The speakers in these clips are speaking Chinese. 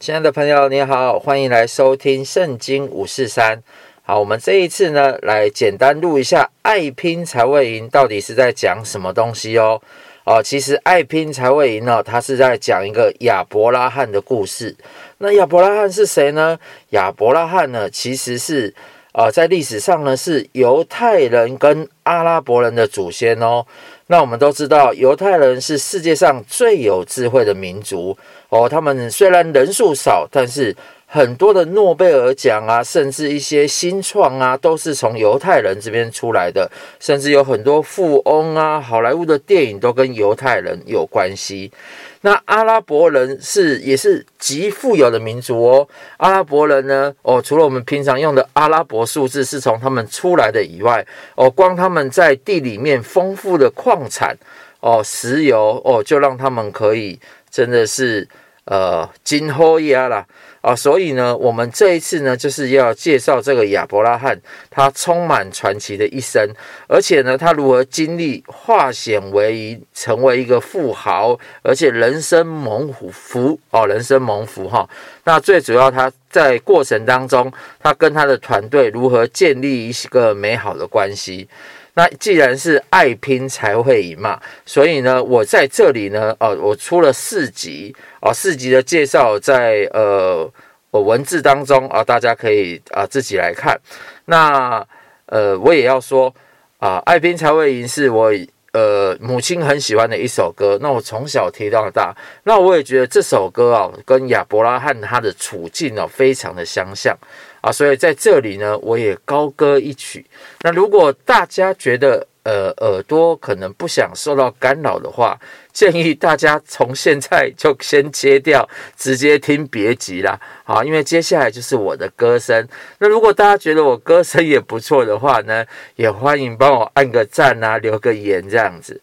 亲爱的朋友，你好，欢迎来收听《圣经五四三》。好，我们这一次呢，来简单录一下“爱拼才会赢”到底是在讲什么东西哦。哦，其实“爱拼才会赢”呢，它是在讲一个亚伯拉罕的故事。那亚伯拉罕是谁呢？亚伯拉罕呢，其实是啊、在历史上呢，是犹太人跟阿拉伯人的祖先哦。那我们都知道，犹太人是世界上最有智慧的民族哦。他们虽然人数少，但是很多的诺贝尔奖啊，甚至一些新创啊，都是从犹太人这边出来的。甚至有很多富翁啊，好莱坞的电影都跟犹太人有关系。那阿拉伯人是也是极富有的民族哦。阿拉伯人呢，哦，除了我们平常用的阿拉伯数字是从他们出来的以外，哦，光他们在地里面丰富的矿产，哦，石油，哦，就让他们可以真的是呃，金后压啦。啊，所以呢，我们这一次呢，就是要介绍这个亚伯拉罕，他充满传奇的一生，而且呢，他如何经历化险为夷，成为一个富豪，而且人生蒙福哦，人生蒙福哈。那最主要，他在过程当中，他跟他的团队如何建立一个美好的关系。那既然是爱拼才会赢嘛，所以呢，我在这里呢，哦，我出了四集啊，四集的介绍在呃我文字当中啊，大家可以啊自己来看。那呃，我也要说啊，爱拼才会赢是我呃母亲很喜欢的一首歌。那我从小听到大，那我也觉得这首歌啊，跟亚伯拉罕他的处境哦，非常的相像。啊，所以在这里呢，我也高歌一曲。那如果大家觉得呃耳朵可能不想受到干扰的话，建议大家从现在就先切掉，直接听别集啦。好，因为接下来就是我的歌声。那如果大家觉得我歌声也不错的话呢，也欢迎帮我按个赞啊，留个言这样子。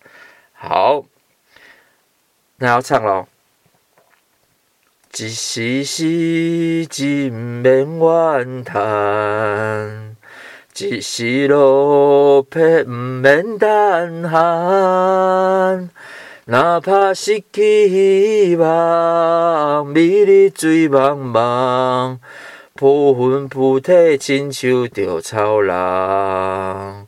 好，那要唱喽。一时时真免怨叹，一时落魄毋免胆寒。哪怕失去希望，美丽醉茫茫，铺云铺地，亲像稻草人。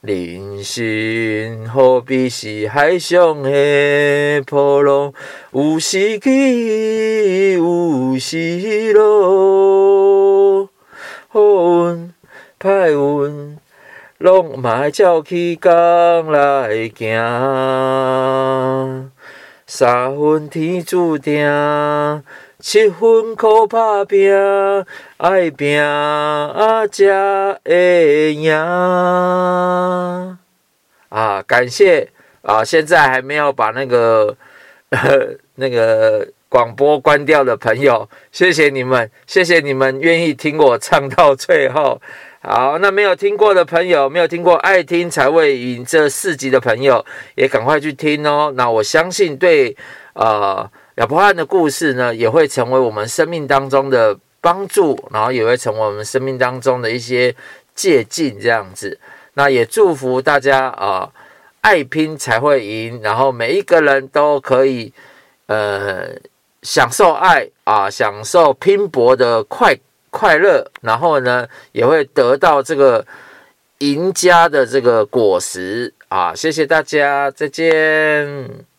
人生何必是海上的波浪，有时起，有时落，好运歹运，拢嘛照起工来行，三分天注定。七分靠打拼，爱拼啊才会赢啊！感谢啊！现在还没有把那个 那个广播关掉的朋友，谢谢你们，谢谢你们愿意听我唱到最后。好，那没有听过的朋友，没有听过爱听才会赢这四集的朋友，也赶快去听哦。那我相信对啊。亚伯拉罕的故事呢，也会成为我们生命当中的帮助，然后也会成为我们生命当中的一些借鉴，这样子。那也祝福大家啊，爱拼才会赢，然后每一个人都可以呃享受爱啊，享受拼搏的快快乐，然后呢，也会得到这个赢家的这个果实啊。谢谢大家，再见。